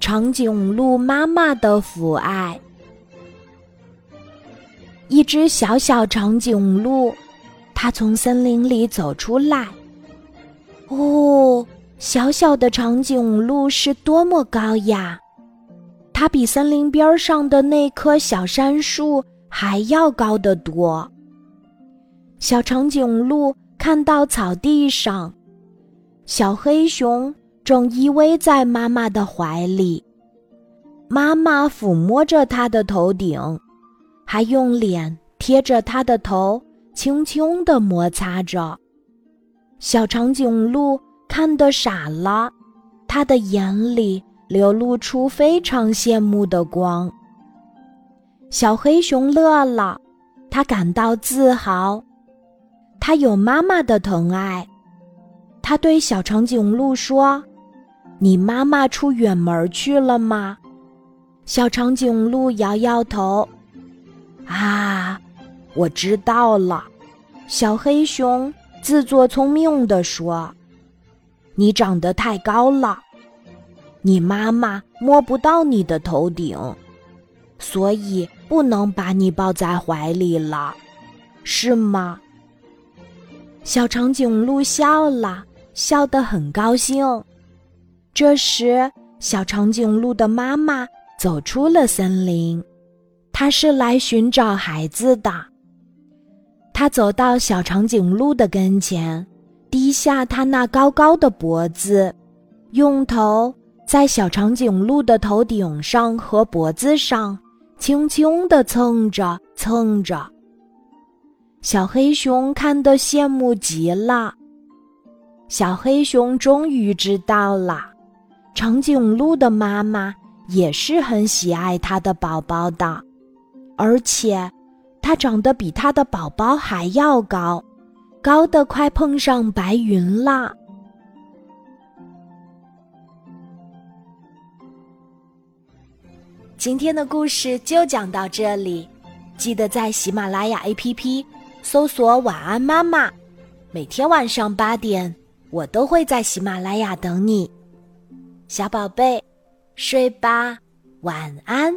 长颈鹿妈妈的父爱。一只小小长颈鹿，它从森林里走出来。哦，小小的长颈鹿是多么高呀！它比森林边上的那棵小杉树还要高得多。小长颈鹿看到草地上，小黑熊正依偎在妈妈的怀里，妈妈抚摸着他的头顶，还用脸贴着他的头，轻轻地摩擦着。小长颈鹿看得傻了，它的眼里。流露出非常羡慕的光。小黑熊乐了，他感到自豪，他有妈妈的疼爱。他对小长颈鹿说：“你妈妈出远门去了吗？”小长颈鹿摇摇头：“啊，我知道了。”小黑熊自作聪明地说：“你长得太高了。”你妈妈摸不到你的头顶，所以不能把你抱在怀里了，是吗？小长颈鹿笑了，笑得很高兴。这时，小长颈鹿的妈妈走出了森林，她是来寻找孩子的。她走到小长颈鹿的跟前，低下它那高高的脖子，用头。在小长颈鹿的头顶上和脖子上，轻轻地蹭着蹭着。小黑熊看得羡慕极了。小黑熊终于知道了，长颈鹿的妈妈也是很喜爱它的宝宝的，而且它长得比它的宝宝还要高，高的快碰上白云了。今天的故事就讲到这里，记得在喜马拉雅 APP 搜索“晚安妈妈”，每天晚上八点，我都会在喜马拉雅等你，小宝贝，睡吧，晚安。